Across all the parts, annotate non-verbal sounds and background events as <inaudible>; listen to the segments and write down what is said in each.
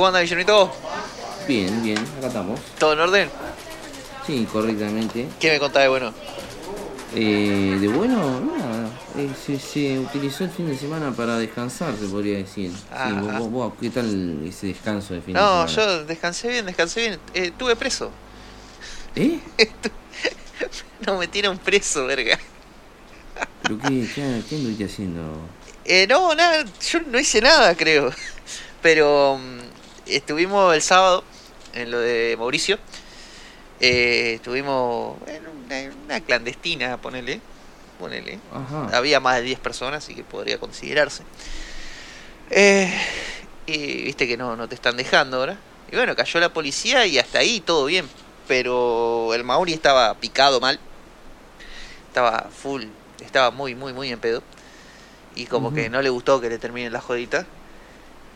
¿Cómo anda, Guillermito? Bien, bien, acá estamos. ¿Todo en orden? Sí, correctamente. ¿Qué me contás de bueno? Eh, de bueno, nada. eh, se, se utilizó el fin de semana para descansar, se podría decir. Sí, vos- vos- vos, ¿Qué tal ese descanso de fin de No, semana? yo descansé bien, descansé bien. Eh, estuve preso. ¿Eh? <laughs> No, me tiran preso, verga. ¿Pero qué, qué, qué anduviste haciendo? Eh, no, nada, yo no hice nada, creo. Pero mm, estuvimos el sábado en lo de Mauricio. Eh, estuvimos en una, una clandestina, ponele. Ponele. Ajá. Había más de 10 personas, así que podría considerarse. Eh, y viste que no, no te están dejando ahora. Y bueno, cayó la policía y hasta ahí todo bien. Pero el Mauri estaba picado mal. Estaba full. Estaba muy, muy, muy en pedo. Y como que no le gustó que le terminen la jodita.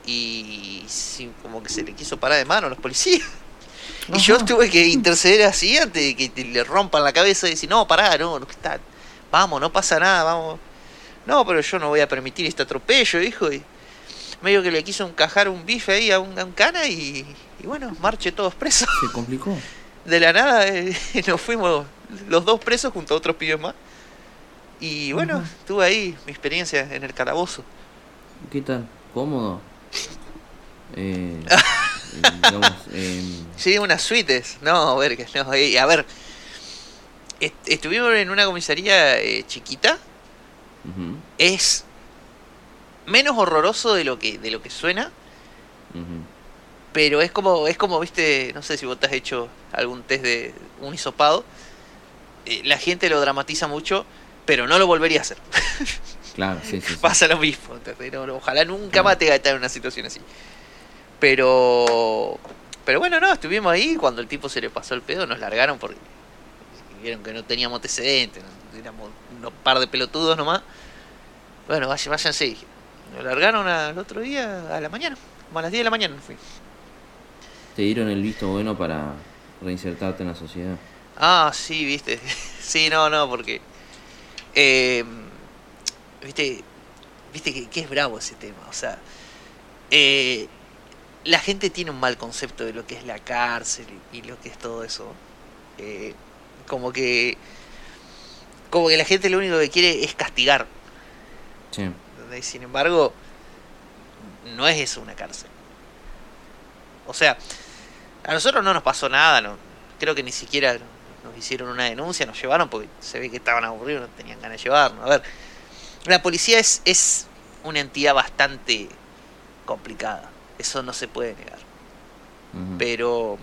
Y sí, como que se le quiso parar de mano a los policías. Y yo Ajá. tuve que interceder así antes de que te- le rompan la cabeza y decir, no, pará, no, no está, vamos, no pasa nada, vamos. No, pero yo no voy a permitir este atropello, hijo. Y medio que le quiso encajar un bife ahí a un, a un cana y, y bueno, marche todos presos. ¿Se complicó? De la nada eh, <laughs> nos fuimos los dos presos junto a otros pibes más. Y bueno, Ujú. tuve ahí mi experiencia en el calabozo. ¿Qué tal? ¿Cómodo? Eh, <laughs> digamos, em, Sí, unas suites. No, verga, no. eh, a ver, est- estuvimos en una comisaría eh, chiquita. Es menos horroroso de lo que de lo que suena, pero es como es como viste, no sé si vos te has hecho algún test de un hisopado. eh, la gente lo dramatiza mucho, pero no lo volvería a hacer. <laughs> Claro, sí, sí. Pasa lo mismo. ojalá nunca más te estar en una situación así. Pero pero bueno, no, estuvimos ahí cuando el tipo se le pasó el pedo, nos largaron porque vieron que no teníamos antecedentes, éramos unos par de pelotudos nomás. Bueno, váyanse, dije. Nos largaron al otro día a la mañana, como a las 10 de la mañana fuimos. Te dieron el visto bueno para reinsertarte en la sociedad. Ah, sí, viste. <laughs> Sí, no, no, porque. eh, viste. Viste que, que es bravo ese tema. O sea. eh, la gente tiene un mal concepto de lo que es la cárcel y, y lo que es todo eso. Eh, como que. Como que la gente lo único que quiere es castigar. Sí. Sin embargo, no es eso una cárcel. O sea, a nosotros no nos pasó nada, no, creo que ni siquiera nos hicieron una denuncia, nos llevaron porque se ve que estaban aburridos, no tenían ganas de llevarnos. A ver, la policía es, es una entidad bastante complicada, eso no se puede negar. Pero.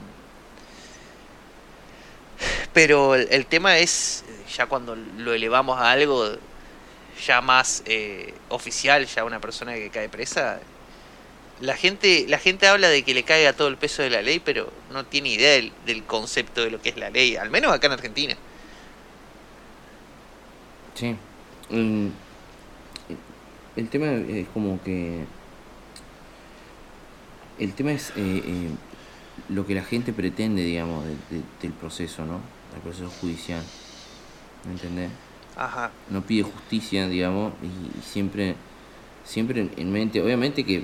Pero el, el tema es, ya cuando lo elevamos a algo ya más eh, oficial, ya una persona que cae presa, la gente, la gente habla de que le caiga todo el peso de la ley, pero no tiene idea del, del concepto de lo que es la ley, al menos acá en Argentina. Sí. Mm, El, tema es como que. El tema es eh, eh, lo que la gente pretende, digamos, de- de- del proceso, ¿no? Del proceso judicial. ¿Me entendés? Ajá. No pide justicia, digamos, y, y siempre, siempre en, en mente, obviamente que,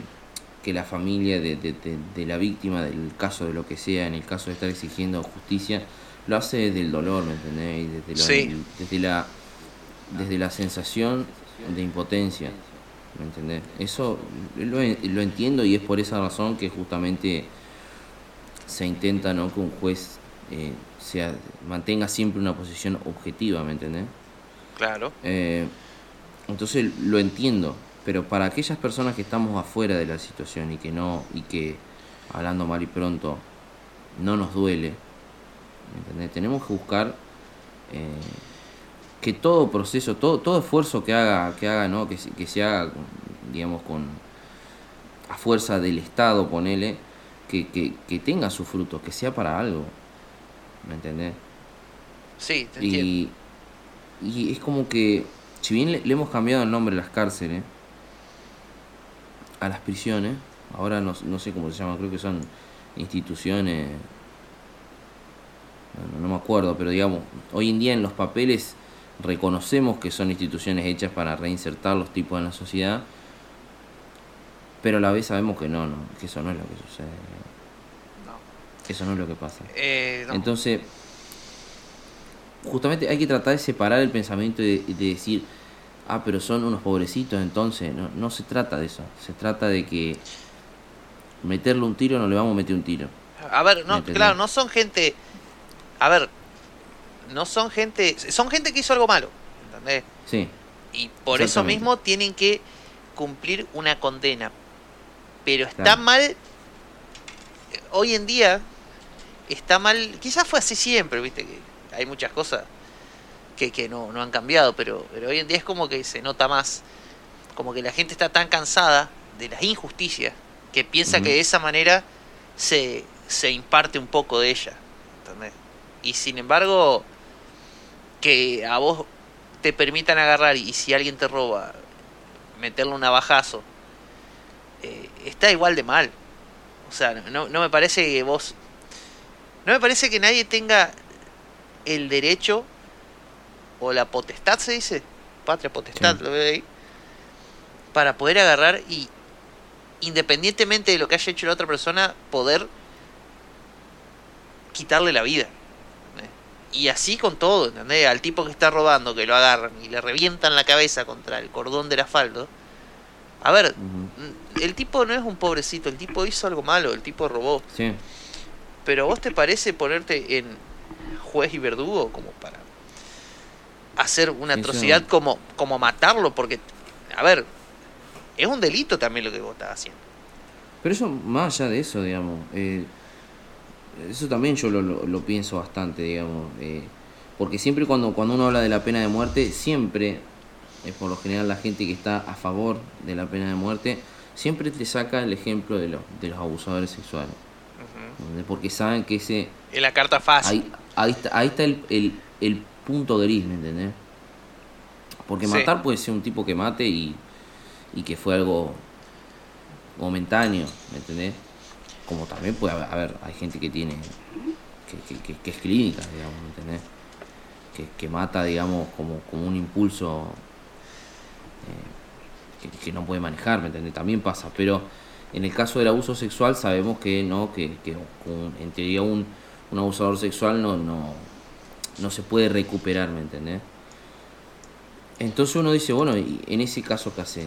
que la familia de, de- de- de la víctima del caso de lo que sea, en el caso de estar exigiendo justicia, lo hace desde el dolor, ¿me entendés? Y desde, lo- Sí. desde la desde la sensación de impotencia, ¿me entendés? Eso lo, lo entiendo y es por esa razón que justamente se intenta ¿no? que un juez eh, sea, mantenga siempre una posición objetiva, ¿me entendés? Claro. Eh, entonces lo entiendo, pero para aquellas personas que estamos afuera de la situación y que no, y que, hablando mal y pronto, no nos duele, ¿me entendés? Tenemos que buscar eh, que todo proceso, todo, todo esfuerzo que haga, que haga, ¿no? Que, se- que se haga, digamos, con a fuerza del Estado, ponele, que, que, que tenga sus frutos, que sea para algo, ¿me entendés? Sí, te entiendo. Y, y es como que, si bien le, le hemos cambiado el nombre a las cárceles, a las prisiones, ahora no, no sé cómo se llama, creo que son instituciones, no, no me acuerdo, pero digamos, hoy en día en los papeles reconocemos que son instituciones hechas para reinsertar los tipos en la sociedad, Pero a la vez sabemos que no, no, que eso no es lo que sucede. No. Eso no es lo que pasa. Eh, no. Entonces, justamente hay que tratar de separar el pensamiento y de, de decir, ah, pero son unos pobrecitos, entonces no, no se trata de eso. Se trata de que meterle un tiro no le vamos a meter un tiro. A ver, no, ¿Me claro, no son gente. A ver, no son gente. Son gente que hizo algo malo. ¿Entendés? Sí, Y por eso mismo tienen que cumplir una condena. Pero está Claro. mal. Hoy en día está mal. Quizás fue así siempre, viste que hay muchas cosas que, que no, no han cambiado, pero, pero hoy en día es como que se nota más. Como que la gente está tan cansada de las injusticias que piensa que de esa manera se, se imparte un poco de ella. ¿entendés? Y sin embargo, que a vos te permitan agarrar y si alguien te roba, meterle un navajazo, eh, está igual de mal. O sea, no, no me parece que vos... No me parece que nadie tenga el derecho o la potestad, se dice, patria potestad, Sí. lo veo ahí, para poder agarrar y, independientemente de lo que haya hecho la otra persona, poder quitarle la vida. Y así con todo, ¿entendés? Al tipo que está robando, que lo agarran y le revientan la cabeza contra el cordón del asfalto. A ver, mm, el tipo no es un pobrecito, el tipo hizo algo malo, el tipo robó. sí. Pero ¿vos te parece ponerte en juez y verdugo como para hacer una Eso- atrocidad como, como matarlo? Porque, a ver, es un delito también lo que vos estás haciendo. Pero eso, más allá de eso, digamos, eh, eso también yo lo, lo, lo pienso bastante, digamos, eh, porque siempre cuando, cuando uno habla de la pena de muerte, siempre, es por lo general la gente que está a favor de la pena de muerte, siempre te saca el ejemplo de, los de los abusadores sexuales, porque saben que ese, En la carta fácil. ahí, ahí está, ahí está el, el, el punto gris, ¿me entendés? Porque Sí. matar puede ser un tipo que mate y, y que fue algo momentáneo, ¿me entendés? Como también puede haber, a hay gente que tiene, que, que, que- que es clínica, digamos, ¿me entendés? Que, mata, digamos, como, como un impulso eh, que, no puede manejar, ¿me entendés? También pasa, pero en el caso del abuso sexual sabemos que no, que, en teoría un, un abusador sexual no, no, no se puede recuperar, ¿me entendés? Entonces uno dice, bueno, y en ese caso, ¿qué hace?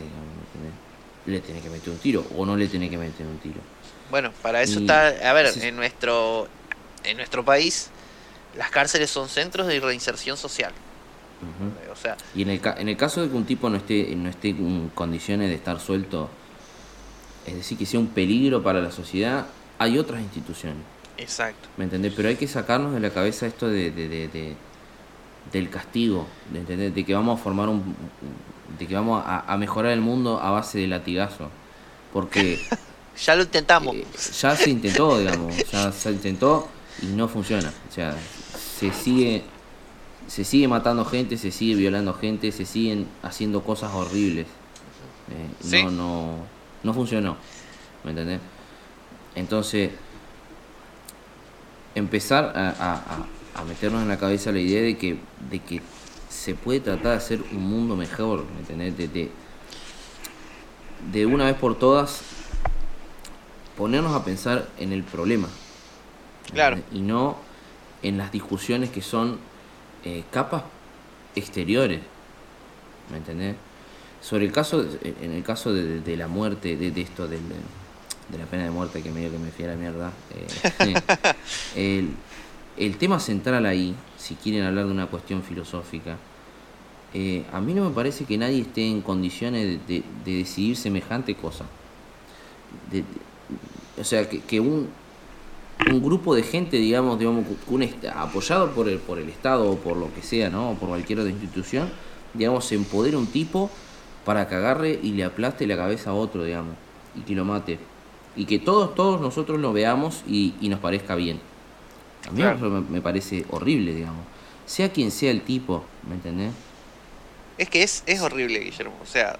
Le tiene que meter un tiro o no le tiene que meter un tiro. Bueno, para eso Y- está, a ver, sí. en nuestro en nuestro país las cárceles son centros de reinserción social. O sea, Y en el, en el caso de que un tipo no esté, no esté en condiciones de estar suelto, es decir, que sea un peligro para la sociedad, hay otras instituciones, exacto. ¿me entendés? Pero hay que sacarnos de la cabeza esto de, de- de- de- del castigo, ¿me entendés? De que vamos a formar un... de que vamos a, a mejorar el mundo a base de latigazo. Porque <laughs> Ya lo intentamos. eh, ya se intentó, <laughs> digamos, ya se intentó y no funciona. O sea, se sigue, se sigue matando gente, se sigue violando gente, se siguen haciendo cosas horribles. Eh, Sí. No, no, no funcionó. ¿Me entendés? Entonces, empezar a, a- a- a meternos en la cabeza la idea de que, de que se puede tratar de hacer un mundo mejor, ¿me entendés? De, de, de una vez por todas ponernos a pensar en el problema. ¿me Claro. Y no en las discusiones que son eh, capas exteriores. ¿Me entendés? Sobre el caso, en el caso de, de la muerte, de, de esto, del, de la pena de muerte, que medio que me fui a la mierda. eh, <laughs> el, el tema central ahí, si quieren hablar de una cuestión filosófica, eh, a mí no me parece que nadie esté en condiciones de, de- de decidir semejante cosa. De- o sea, que, que un, un grupo de gente, digamos, digamos un apoyado por el, por el Estado o por lo que sea, ¿no? O por cualquier otra institución, digamos, se empodera un tipo para que agarre y le aplaste la cabeza a otro, digamos, y que lo mate. Y que todos, todos nosotros lo veamos y, y nos parezca bien. A mí Claro. eso me, me parece horrible, digamos. Sea quien sea el tipo, ¿me entendés? Es que es, es horrible, Guillermo. O sea,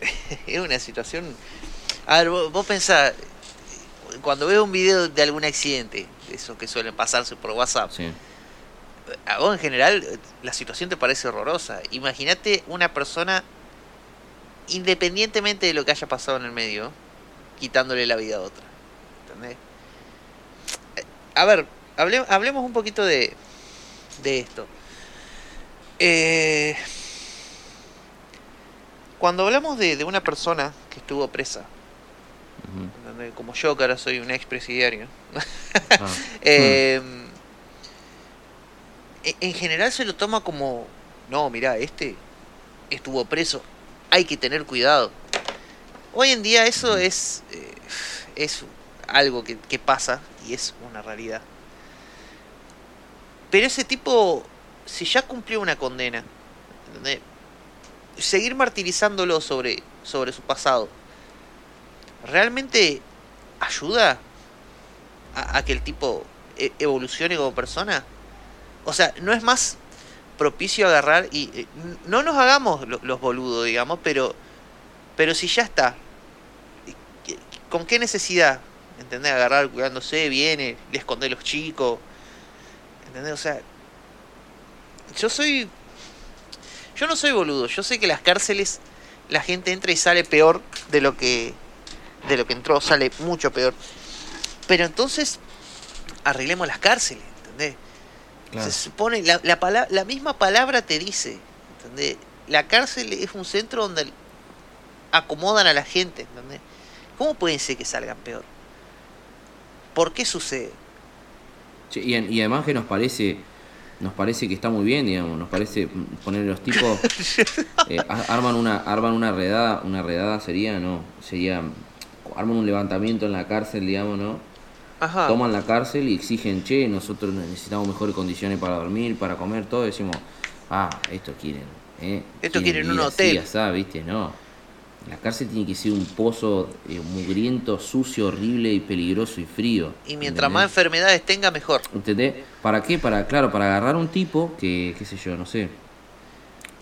<laughs> es una situación. A ver, vos, vos pensás, cuando veo un video de algún accidente, de esos que suelen pasarse por WhatsApp, Sí. a vos en general la situación te parece horrorosa. Imagínate una persona, independientemente de lo que haya pasado en el medio, quitándole la vida a otra. ¿Entendés? A ver, hable- hablemos un poquito de, de esto. Eh, cuando hablamos de, de una persona que estuvo presa. ¿entendés? Como yo, que ahora soy un expresidiario, Ah. <laughs> eh, en general se lo toma como, no, mira, este estuvo preso, hay que tener cuidado. Hoy en día eso es, eh, es algo que, que pasa y es una realidad. Pero ese tipo, si ya cumplió una condena, ¿entendés? seguir martirizándolo sobre, sobre su pasado, ¿realmente ayuda a, que el tipo e- evolucione como persona? O sea, ¿no es más propicio agarrar y eh, no nos hagamos lo- los boludos, digamos, pero pero si ya está, ¿qué- ¿con qué necesidad? ¿Entendés? Agarrar cuidándose, viene, le esconde los chicos. ¿Entendés? O sea, yo soy yo no soy boludo, yo sé que las cárceles la gente entra y sale peor de lo que de lo que entró, sale mucho peor. Pero entonces arreglemos las cárceles, ¿entendés? Claro. Se supone, la, la, pala- la misma palabra te dice, ¿entendés? La cárcel es un centro donde acomodan a la gente, ¿entendés? ¿Cómo pueden ser que salgan peor? ¿Por qué sucede? Y, y además que nos parece nos parece que está muy bien digamos nos parece poner los tipos <laughs> eh, arman una arman una redada una redada sería no sería arman un levantamiento en la cárcel digamos no Ajá. toman la cárcel y exigen che nosotros necesitamos mejores condiciones para dormir para comer todo decimos ah esto quieren eh, Esto quieren un hotel. así, asá, viste no la cárcel tiene que ser un pozo eh, mugriento sucio horrible y peligroso y frío Y mientras ¿entendés? más enfermedades tenga, mejor. ¿Entendés? ¿Para qué? Para, claro, para agarrar un tipo que, qué sé yo, no sé,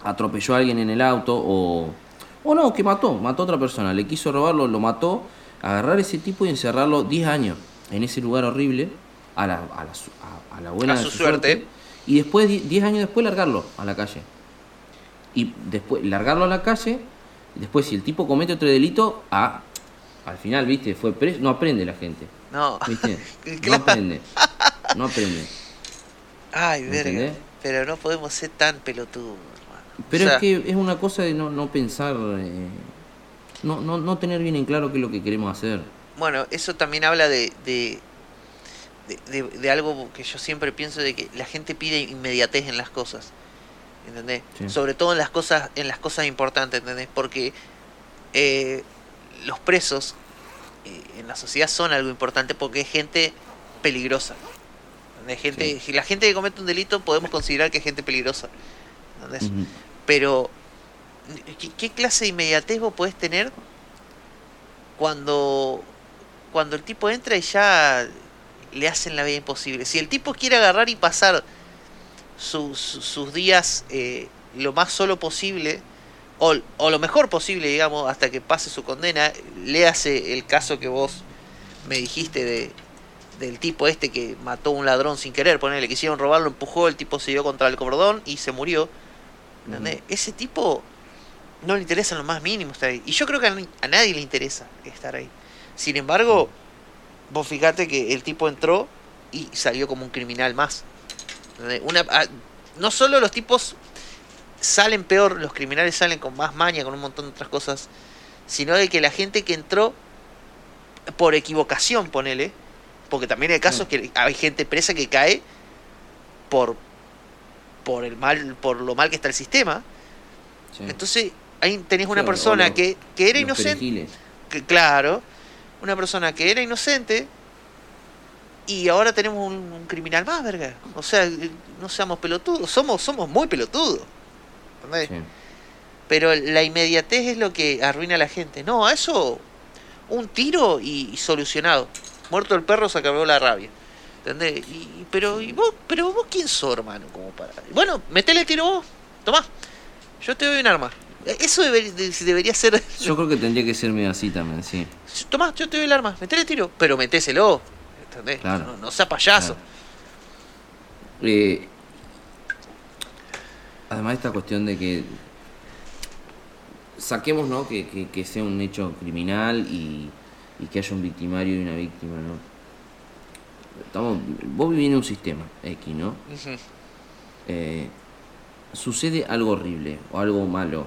atropelló a alguien en el auto o, o no, que mató, mató a otra persona, le quiso robarlo, lo mató, agarrar ese tipo y encerrarlo 10 años en ese lugar horrible, a la, a la, a- a la buena A de su suerte. y después, di- 10 años después, largarlo a la calle. Y después, largarlo a la calle, después, si el tipo comete otro delito, a, al final, viste, fue preso, no aprende la gente. No. ¿Viste? <laughs> No aprende. No aprende. Ay, ¿Me verga. entendés? Pero no podemos ser tan pelotudos, hermano. Pero O sea, es que es una cosa de no, no pensar, eh, no, no, no tener bien en claro qué es lo que queremos hacer. Bueno, eso también habla de, de, de, algo que yo siempre pienso de que la gente pide inmediatez en las cosas. ¿Entendés? Sí. Sobre todo en las cosas, en las cosas importantes, ¿entendés? Porque eh, los presos eh, en la sociedad son algo importante porque es gente peligrosa. ¿entendés? Gente, si La gente que comete un delito podemos considerar que es gente peligrosa. ¿entendés? Ujú. Pero, ¿qué, qué clase de inmediatez vos podés tener cuando, cuando el tipo entra y ya le hacen la vida imposible? Si el tipo quiere agarrar y pasar sus- sus días eh, lo más solo posible, o, o lo mejor posible, digamos, hasta que pase su condena, le hace el caso que vos me dijiste de del tipo este que mató a un ladrón sin querer, ponele, quisieron robarlo, empujó, el tipo se dio contra el cordón y se murió. ¿Entendés? Ese tipo no le interesa en lo más mínimo estar ahí. Y yo creo que a, nadie le interesa estar ahí. Sin embargo, vos fijate que el tipo entró y salió como un criminal más. Una, no solo los tipos salen peor, los criminales salen con más maña, con un montón de otras cosas, sino de que la gente que entró por equivocación, ponele, porque también hay casos Mm. que hay gente presa que cae por por el mal por lo mal que está el sistema Sí. entonces ahí tenés una Sí, persona que, que era inocente que- claro una persona que era inocente y ahora tenemos un, un criminal más verga. O sea eh, no seamos pelotudos somos somos muy pelotudos ¿entendés? Sí. pero la inmediatez es lo que arruina a la gente. No a eso un tiro y, y solucionado. Muerto el perro se acabó la rabia ¿entendés? Y, pero y vos pero vos quién sos hermano como para bueno metele el tiro vos tomá. Yo te doy un arma eso debe- de- debería ser Yo creo que tendría que ser medio así también, sí. tomá yo te doy el arma metele el tiro pero metéselo ¿entendés? Claro. no, no sea payaso Claro. Eh, además esta cuestión de que saquemos ¿no? que, que- que sea un hecho criminal y, y que haya un victimario y una víctima, ¿no? Estamos, vos vivís en un sistema X, ¿no? Eh, sucede algo horrible o algo malo.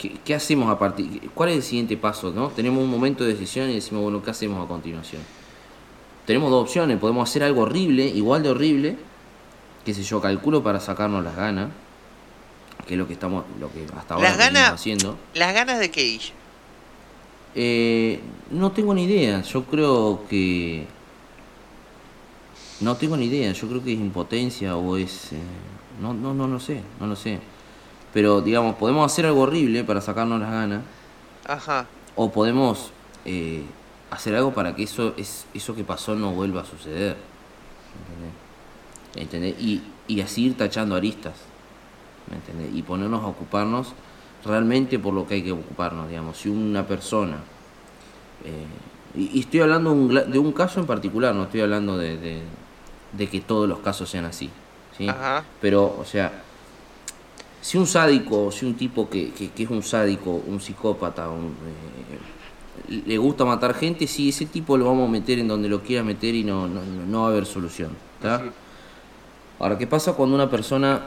¿Qué, qué hacemos a partir? ¿Cuál es el siguiente paso? ¿no? Tenemos un momento de decisión y decimos, bueno, ¿qué hacemos a continuación? Tenemos dos opciones, podemos hacer algo horrible, igual de horrible, que sé yo, calculo para sacarnos las ganas, que es lo que estamos, lo que hasta ahora Las ganas- haciendo. ¿Las ganas de qué, Guille? Eh, no tengo ni idea. Yo creo que. No tengo ni idea. Yo creo que es impotencia o es. eh, no, no, no lo sé. No lo sé. Pero, digamos, podemos hacer algo horrible para sacarnos las ganas. Ajá. O podemos eh, hacer algo para que eso, es, eso que pasó no vuelva a suceder. ¿Entendés? ¿Entendés? Y, y así ir tachando aristas. ¿me entendés? Y ponernos a ocuparnos realmente por lo que hay que ocuparnos, digamos. Si una persona... eh, y, y estoy hablando un de un caso en particular, no estoy hablando de, de, de que todos los casos sean así. ¿sí? Ajá. Pero, o sea, si un sádico, si un tipo que, que, que es un sádico, un psicópata, un, eh, le gusta matar gente, sí, ese tipo lo vamos a meter en donde lo quiera meter y no, no, no- va a haber solución. ¿tá? Ahora, ¿qué pasa cuando una persona,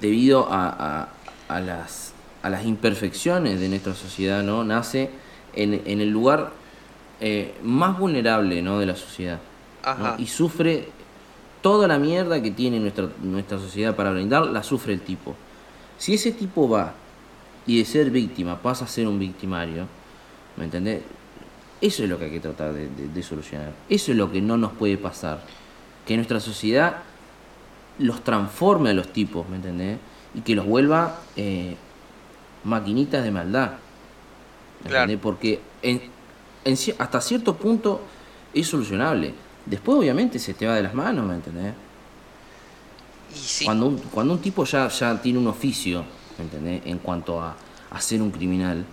debido a, a- a las, a las imperfecciones de nuestra sociedad, ¿no? nace en, en el lugar eh, más vulnerable ¿no? de la sociedad? Y sufre toda la mierda que tiene nuestra, nuestra sociedad para brindar, la sufre el tipo. Si ese tipo va y de ser víctima pasa a ser un victimario, ¿me entendés? Eso es lo que hay que tratar de, de- de solucionar. Eso es lo que no nos puede pasar. Que nuestra sociedad los transforme a los tipos, ¿me entendés? Y que los vuelva eh, maquinitas de maldad. ¿me Claro. Porque en, en hasta cierto punto es solucionable. Después obviamente se te va de las manos, ¿me entendés? Y sí. Cuando, un, cuando un tipo ya, ya tiene un oficio, ¿me entendés? En cuanto a, a ser un criminal.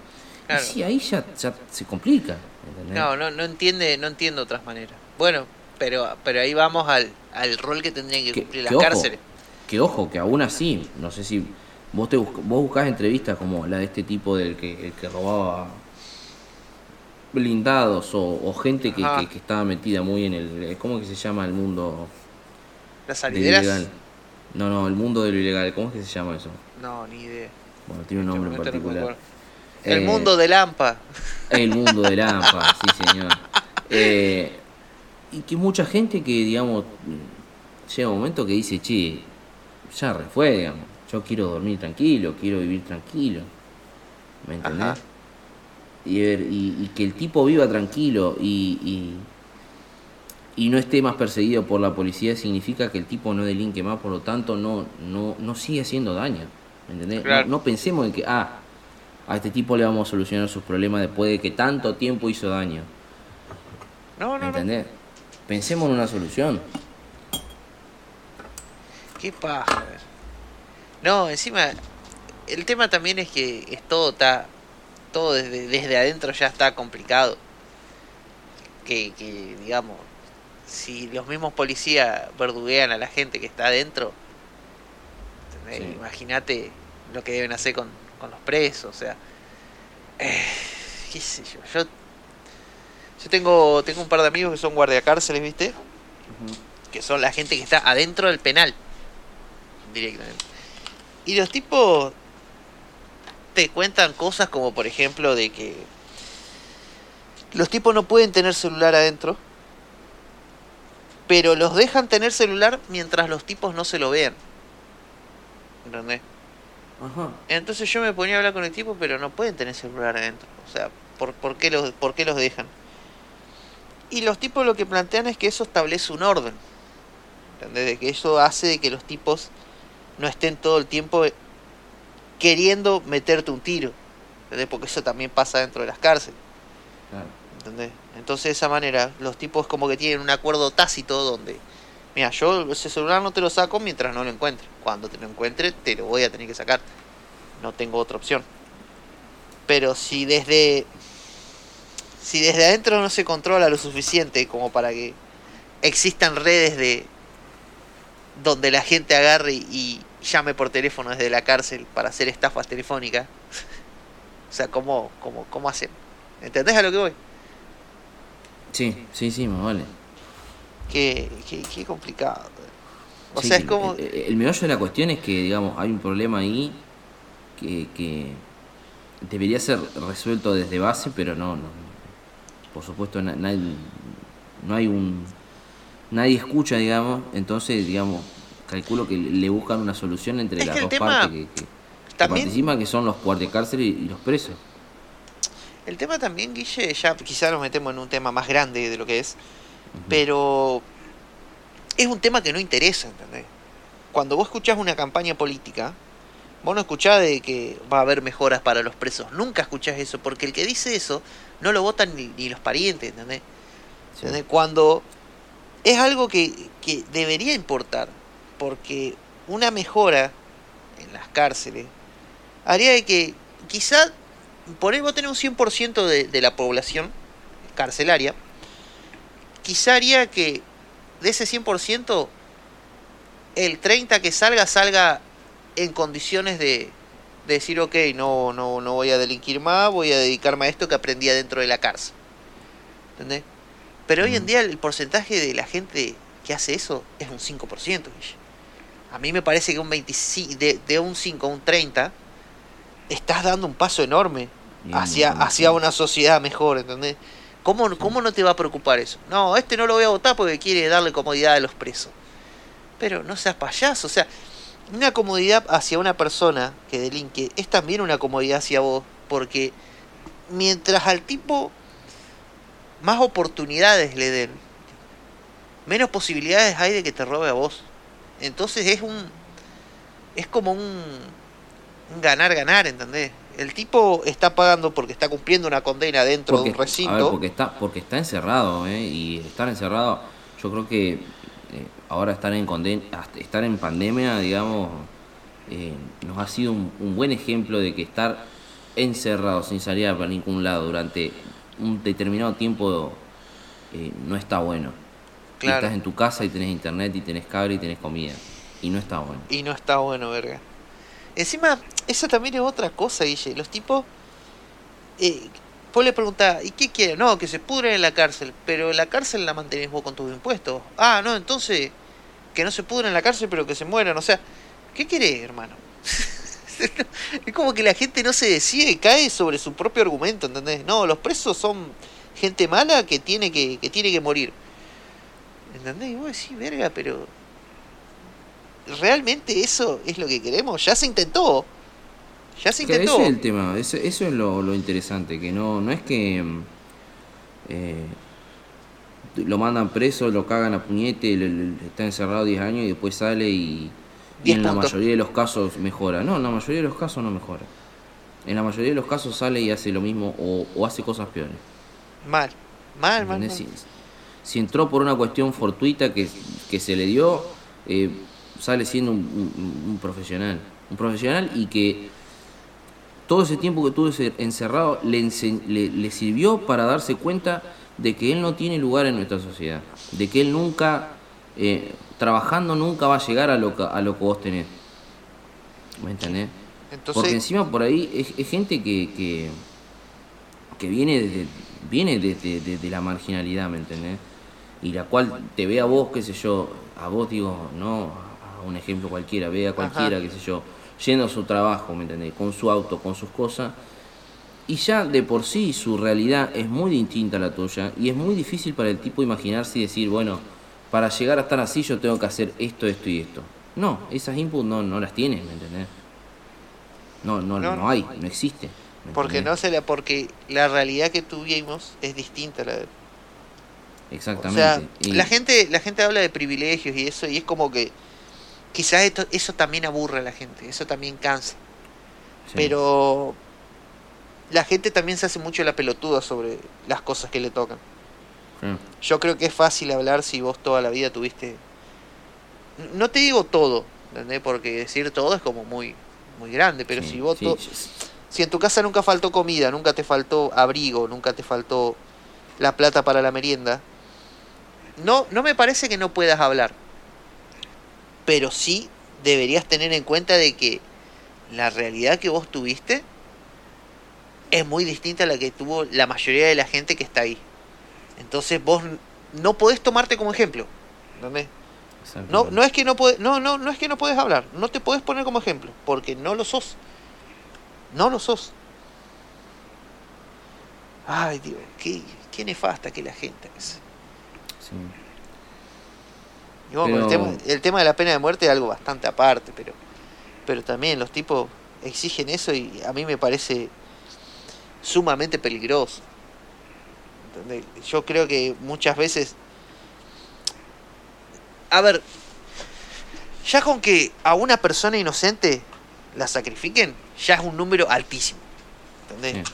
Claro. Y sí, ahí ya, ya se complica. No, no, no entiende, no entiendo otras maneras. Bueno, pero, pero ahí vamos al, al rol que tendrían que, Que- cumplir que las ojo, cárceles. Que ojo, que aún así, no sé si vos te vos buscás entrevistas como la de este tipo del que, el que robaba blindados o, o gente que, Ajá. que, que estaba metida muy en el ¿cómo que se llama el mundo Las salideras. No, no, el mundo de lo ilegal, ¿cómo es que se llama eso? No, ni idea. Bueno, tiene un nombre en no particular. El Eh, mundo del AMPA. El mundo del <laughs> AMPA, sí señor. Eh, y que mucha gente que, digamos, llega un momento que dice, che, ya re fue, digamos. Yo quiero dormir tranquilo, quiero vivir tranquilo. ¿Me entendés? Ajá. Y, ver- y, y que el tipo viva tranquilo y, no esté más perseguido por la policía significa que el tipo no delinque más, por lo tanto no, no, no sigue haciendo daño. ¿Me entendés? No- Claro. no pensemos en que, ah, a este tipo le vamos a solucionar sus problemas después de que tanto tiempo hizo daño. No, ¿Me no, no. entendés? Pensemos en una solución. Qué paja. a ver. No, encima, el tema también es que es todo está, todo desde, desde adentro ya está complicado. Que, que, digamos, si los mismos policías verduguean a la gente que está adentro. Sí. imagínate lo que deben hacer con, con los presos, o sea, eh, qué sé yo, yo, yo tengo, tengo un par de amigos que son guardiacárceles, ¿viste? que son la gente que está adentro del penal directamente. Y los tipos te cuentan cosas como por ejemplo de que los tipos no pueden tener celular adentro, pero los dejan tener celular mientras los tipos no se lo vean. ¿Entendés? Ajá. Entonces yo me ponía a hablar con el tipo, pero no pueden tener celular adentro. O sea, ¿por, por, qué, los, ¿por qué los dejan? Y los tipos lo que plantean es que eso establece un orden. ¿Entendés? De que eso hace de que los tipos no estén todo el tiempo queriendo meterte un tiro. ¿Entendés? Porque eso también pasa dentro de las cárceles. Claro. ¿Entendés? Entonces de esa manera los tipos como que tienen un acuerdo tácito donde, mira, yo ese celular no te lo saco mientras no lo encuentre. Cuando te lo encuentre te lo voy a tener que sacar. No tengo otra opción. Pero si desde si desde adentro no se controla lo suficiente como para que existan redes de donde la gente agarre y llame por teléfono desde la cárcel para hacer estafas telefónicas, O sea, ¿cómo, cómo, cómo hacen? ¿Entendés a lo que voy? Sí, sí, sí, más vale. Qué, qué, qué complicado. O Sí, sea, es como... El, el meollo de la cuestión es que, digamos, hay un problema ahí que, que debería ser resuelto desde base, pero no, no. Por supuesto, na- nadie, no hay un. Nadie escucha, digamos, entonces, digamos, calculo que le buscan una solución entre Es las que dos partes que, que- que también- participan, que son los guardiacárceles y los presos. El tema también, Guille, ya quizá nos metemos en un tema más grande de lo que es, pero es un tema que no interesa, ¿entendés? Cuando vos escuchás una campaña política, vos no escuchás de que va a haber mejoras para los presos, nunca escuchás eso, porque el que dice eso no lo votan ni, ni los parientes, ¿entendés? Sí. ¿Entendés? Cuando es algo que, que debería importar, porque una mejora en las cárceles haría de que quizá por ahí vos tenés un 100% de, de la población carcelaria, quizá haría que de ese 100% el 30 que salga salga en condiciones de, de decir, ok, no, no, no voy a delinquir más, voy a dedicarme a esto que aprendí adentro de la cárcel. ¿Entendés? Pero hoy en Mm. día el porcentaje de la gente que hace eso es un 5%. Guille. A mí me parece que un 25, de, de un 5 a un 30 estás dando un paso enorme hacia, hacia una sociedad mejor, ¿entendés? ¿Cómo, ¿Cómo no te va a preocupar eso? No, este no lo voy a votar porque quiere darle comodidad a los presos. Pero no seas payaso, o sea, una comodidad hacia una persona que delinque es también una comodidad hacia vos, porque mientras al tipo más oportunidades le den, menos posibilidades hay de que te robe a vos. Entonces es un es como un, un ganar ganar, ¿entendés? El tipo está pagando porque está cumpliendo una condena dentro Porque, de un recinto. a ver, porque está, porque está encerrado, ¿eh? Y estar encerrado, yo creo que eh, ahora estar en conden hasta estar en pandemia, digamos, eh, nos ha sido un, un buen ejemplo de que estar encerrado sin salir para ningún lado durante un determinado tiempo eh, no está bueno. Y estás en tu casa y tenés internet y tenés cable y tenés comida. Y no está bueno. Y no está bueno, verga. Encima, eso también es otra cosa, Guille. Los tipos. Eh, vos le preguntás, ¿y qué quieren? No, que se pudren en la cárcel. Pero la cárcel la mantenés vos con tus impuestos. Ah, no, entonces. Que no se pudren en la cárcel, pero que se mueran. O sea, ¿qué querés, hermano? <laughs> es como que la gente no se decide y cae sobre su propio argumento, ¿entendés? No, los presos son gente mala que tiene que, que tiene que morir. ¿Entendés? Y vos decís, verga, pero ¿realmente eso es lo que queremos? Ya se intentó. Ya se intentó. ese es el tema, eso, eso es lo, lo interesante, que no, no es que eh, lo mandan preso, lo cagan a puñete, le- le- está encerrado 10 años y después sale y, y 10 en la mayoría de los casos mejora. No, en la mayoría de los casos no mejora. En la mayoría de los casos sale y hace lo mismo o, o hace cosas peores. Mal. Mal, mal. Si, entró por una cuestión fortuita que, que se le dio, eh, sale siendo un, un- un profesional. Un profesional y que todo ese tiempo que estuvo encerrado le, le, le sirvió para darse cuenta de que él no tiene lugar en nuestra sociedad. De que él nunca, eh, trabajando, nunca va a llegar a lo que, a lo que vos tenés. ¿Me entendés? Entonces, Porque encima por ahí es, es gente que, que, que viene desde, viene desde desde la marginalidad, ¿me entendés? Y la cual te ve a vos, qué sé yo, a vos digo, no a un ejemplo cualquiera, ve a cualquiera, Ajá. qué sé yo, yendo a su trabajo, ¿me entendés? Con su auto, con sus cosas. Y ya de por sí su realidad es muy distinta a la tuya y es muy difícil para el tipo imaginarse y decir, bueno, para llegar a estar así yo tengo que hacer esto, esto y esto. No, esas inputs no, no las tienes, ¿me entendés? No, no, No. no, hay, no existe. ¿me porque no se la, porque la realidad que tuvimos es distinta a la de O Exactamente. sea, Y- la gente, la gente habla de privilegios y eso, y es como que quizás esto, eso también aburre a la gente, eso también cansa. sí, Pero la gente también se hace mucho la pelotuda sobre las cosas que le tocan. sí, Yo creo que es fácil hablar si vos toda la vida tuviste. No te digo todo, ¿entendés? Porque decir todo es como muy, muy grande, pero sí, si vos to- si en tu casa nunca faltó comida, nunca te faltó abrigo, nunca te faltó la plata para la merienda, no, no me parece que no puedas hablar. Pero sí deberías tener en cuenta de que la realidad que vos tuviste es muy distinta a la que tuvo la mayoría de la gente que está ahí. Entonces vos no podés tomarte como ejemplo. ¿Entendés? No, no es que no podés, no, no, no es que no puedes hablar, no te podés poner como ejemplo, porque no lo sos. No lo sos. Ay, Dios, qué, qué nefasta que la gente es. Sí. el, tema, el, tema, de la pena de muerte es algo bastante aparte, pero, pero también los tipos exigen eso y a mí me parece sumamente peligroso. Yo creo que muchas veces... A ver, ya con que a una persona inocente la sacrifiquen, ya es un número altísimo.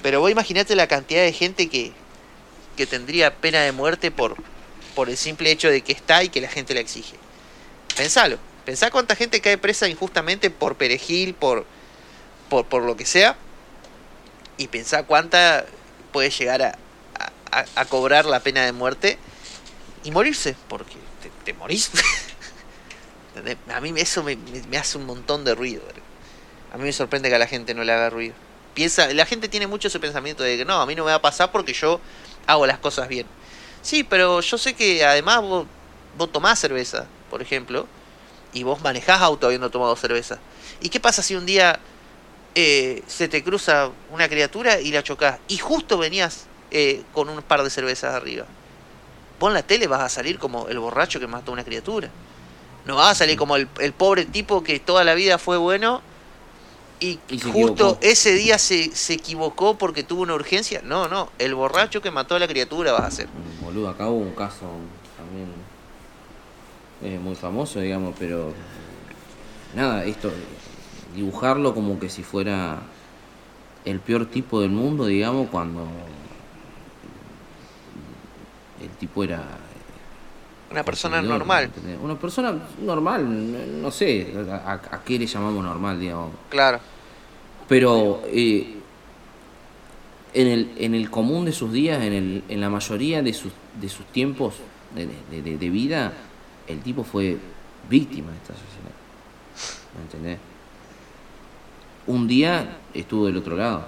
Pero vos imaginate la cantidad de gente que, que tendría pena de muerte por, por el simple hecho de que está y que la gente la exige. Pensalo. Pensá cuánta gente cae presa injustamente por perejil, por, por, por lo que sea. Y pensá cuánta puede llegar a, a, cobrar la pena de muerte y morirse, porque te, morís. <laughs> a mí eso me, me, hace un montón de ruido. A mí me sorprende que a la gente no le haga ruido. Piensa, la gente tiene mucho ese pensamiento de que no, a mí no me va a pasar porque yo hago las cosas bien. Sí, pero yo sé que además vos, vos tomás cerveza, por ejemplo, y vos manejás auto habiendo tomado cerveza. ¿Y qué pasa si un día eh, se te cruza una criatura y la chocas? Y justo venías eh, con un par de cervezas arriba. Vos en la tele vas a salir como el borracho que mató a una criatura. No vas a salir como el, el pobre tipo que toda la vida fue bueno y, justo ese día se, se, equivocó porque tuvo una urgencia. No, no, el borracho que mató a la criatura vas a ser. Boludo, acá hubo un caso también eh, muy famoso, digamos, pero nada, esto, dibujarlo como que si fuera el peor tipo del mundo, digamos, cuando el tipo era una persona normal. Una persona normal, no sé a, qué le llamamos normal, digamos. Claro. Pero eh, en, el, en el común de sus días, en, el, en la mayoría de sus, de sus tiempos de, de, vida, el tipo fue víctima de esta sociedad. ¿Me entendés? Un día estuvo del otro lado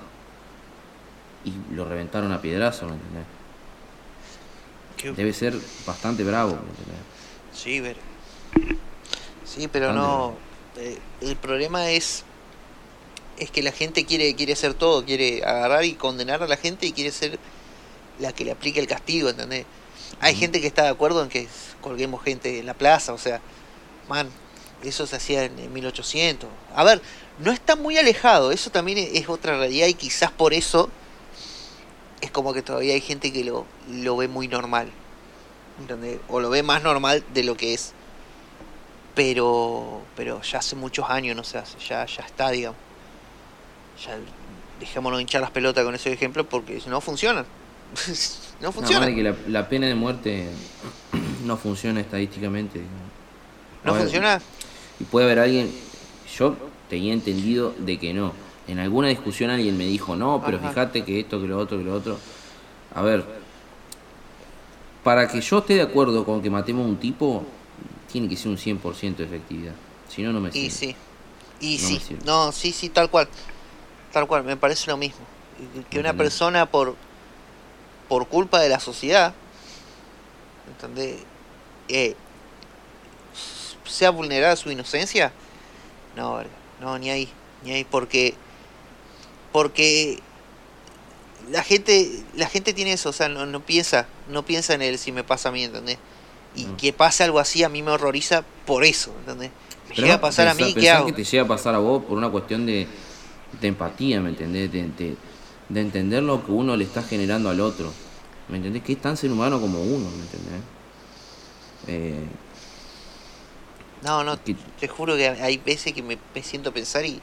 y lo reventaron a piedrazo, ¿me entendés? Debe ser bastante bravo. Sí, pero, sí, pero no. Eh, el problema es es que la gente quiere quiere hacer todo, quiere agarrar y condenar a la gente y quiere ser la que le aplique el castigo, ¿entendés? Hay gente que está de acuerdo en que colguemos gente en la plaza, o sea, man, eso se hacía en, 1800. A ver, no está muy alejado, eso también es otra realidad y quizás por eso es como que todavía hay gente que lo, lo ve muy normal. O lo ve más normal de lo que es. Pero, pero ya hace muchos años no hace, ya, ya está, digamos. Ya dejémonos hinchar las pelotas con ese ejemplo porque no funciona. <laughs> no funciona. que la, la, pena de muerte <clears throat> no funciona estadísticamente. ¿No funciona? Y puede haber alguien, yo tenía entendido de que no en alguna discusión alguien me dijo, no, pero fíjate que esto, que lo otro, que lo otro. A ver, para que yo esté de acuerdo con que matemos a un tipo, tiene que ser un 100% de efectividad. Si no, no me sirve. Y sí, y sí, no, sí, sí, tal cual. Tal cual, me parece lo mismo. Que una persona por, por culpa de la sociedad, ¿entendés? Eh, sea vulnerada su inocencia, no, no, ni ahí, ni ahí, porque porque la gente la gente tiene eso, o sea, no, no piensa, no piensa en él si me pasa a mí, ¿entendés? Y mm. que pase algo así a mí me horroriza por eso, ¿entendés? Me llega a pasar a mí, ¿qué hago? que te llega a pasar a vos por una cuestión de, de empatía, ¿me entendés? De, de, entender lo que uno le está generando al otro, ¿me entendés? Que es tan ser humano como uno, ¿me entendés? Eh, no, no, te juro que hay veces que me, me siento pensar y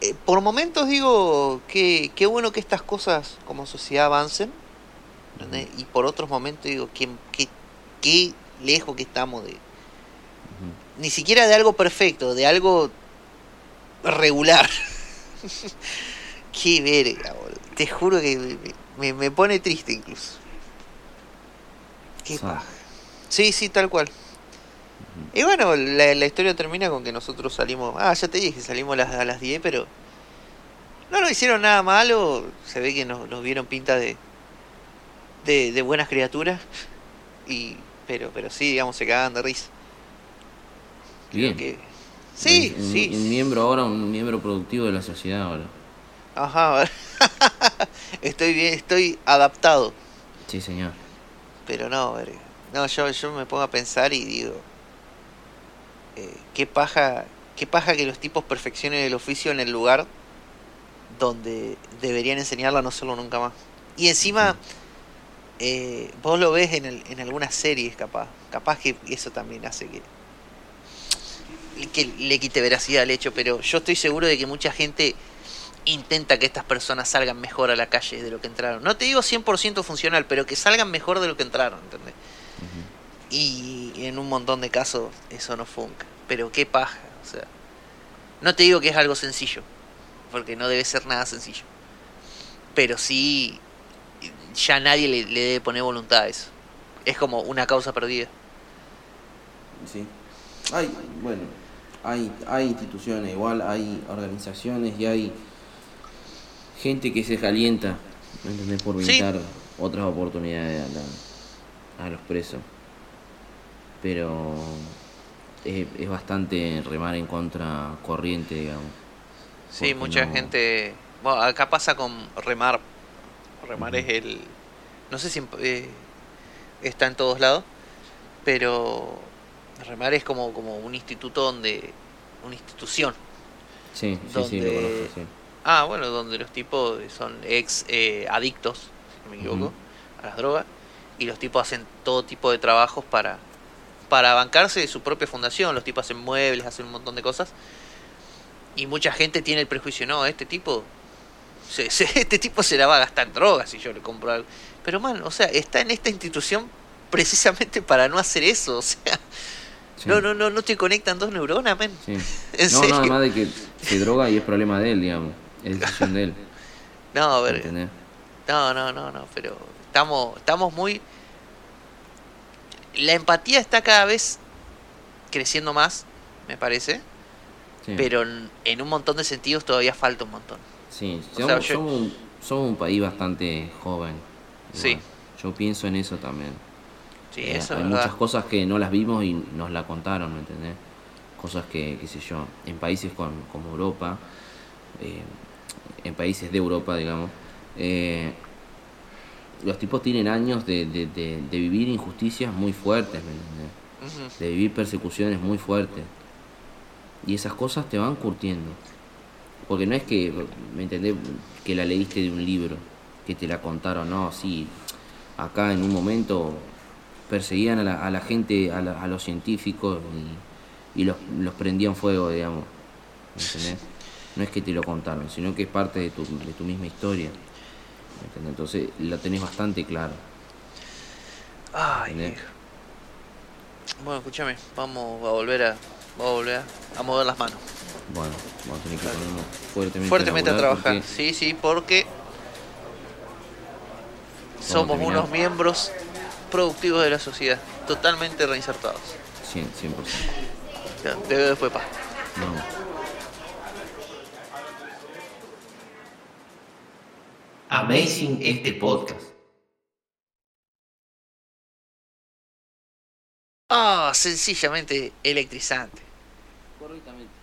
eh, por momentos digo que qué bueno que estas cosas como sociedad avancen. Y por otros momentos digo que qué lejos que estamos de... Ni siquiera de algo perfecto, de algo regular. <laughs> qué verga, Te juro que me, me, pone triste incluso. Qué paja. Sí, sí, tal cual. Y bueno, la, la, historia termina con que nosotros salimos. Ah, ya te dije, salimos a las, a las 10, pero no nos hicieron nada malo, se ve que nos, nos vieron pinta de, de, de buenas criaturas, y pero pero sí, digamos, se cagaban de risa. Bien. que- Sí, un, sí. Un miembro ahora, un miembro productivo de la sociedad ahora. Ajá, a ver. <laughs> estoy bien, estoy adaptado. Sí, señor. Pero no. No, yo, yo me pongo a pensar y digo, eh, qué paja, qué paja que los tipos perfeccionen el oficio en el lugar donde deberían enseñarlo a no hacerlo nunca más. Y encima, eh, vos lo ves en, el, en algunas series, capaz. Capaz que eso también hace que, que le quite veracidad al hecho, pero yo estoy seguro de que mucha gente intenta que estas personas salgan mejor a la calle de lo que entraron. No te digo 100% funcional, pero que salgan mejor de lo que entraron, ¿entendés? Y en un montón de casos eso no funca. Pero qué paja, o sea. No te digo que es algo sencillo, porque no debe ser nada sencillo. Pero sí, ya nadie le, le debe poner voluntad a eso. Es como una causa perdida. Sí. Hay, bueno, hay, hay instituciones, igual hay organizaciones y hay gente que se calienta, ¿me entendés? Por Sí. brindar otras oportunidades a, la- a los presos. Pero es, es bastante remar en contra corriente, digamos. Sí, mucha no- gente. Bueno, acá pasa con remar. Remar es el. No sé si eh, está en todos lados, pero remar es como, como un instituto donde. Una institución. Sí, sí, sí, lo donde- conozco, sí. Ah, bueno, donde los tipos son ex eh, adictos, si no me equivoco, a las drogas, y los tipos hacen todo tipo de trabajos para, para bancarse de su propia fundación. Los tipos hacen muebles, hacen un montón de cosas. Y mucha gente tiene el prejuicio, no, este tipo, se, <laughs> se- este tipo se la va a gastar en drogas si yo le compro algo. Pero man, o sea, está en esta institución precisamente para no hacer eso, o sea, Sí, no, no, no, no te conectan dos neuronas, man. sí. <laughs> ¿En no, serio? no, además de que se droga y es problema de él, digamos. Es decisión de él. <laughs> No, a ver. No, no, no, no, pero estamos, estamos muy... La empatía está cada vez creciendo más, me parece, Sí. pero en, un montón de sentidos todavía falta un montón. Sí, somos, sea, yo- somos un, somos un país bastante joven. Sí. igual. Yo pienso en eso también. Sí, Eh, eso hay es muchas verdad. cosas que no las vimos y nos la contaron, ¿me entendés? Cosas que, qué sé yo, en países con- como Europa, eh, en países de Europa, digamos, eh, los tipos tienen años de, de- de- de vivir injusticias muy fuertes, ¿me de vivir persecuciones muy fuertes. Y esas cosas te van curtiendo. Porque no es que, ¿me entendés? Que la leíste de un libro, que te la contaron, no, sí, acá en un momento perseguían a la, a la gente, a, la- a los científicos y, y los, los prendían fuego, digamos. ¿Me entendés? No es que te lo contaron, sino que es parte de tu, de tu misma historia. ¿Me entendés? Entonces lo tenés bastante claro. Ay. Bueno, escúchame, vamos a volver a, vamos a volver a, a mover las manos. Bueno, vamos a tener que ponernos fuertemente, Fuertemente a trabajar. porque- Sí, sí, porque somos unos miembros productivos de la sociedad, totalmente reinsertados. 100, 100%. Ya, Te veo después, pa. No. Amazing este podcast. Ah, sencillamente electrizante. Correctamente.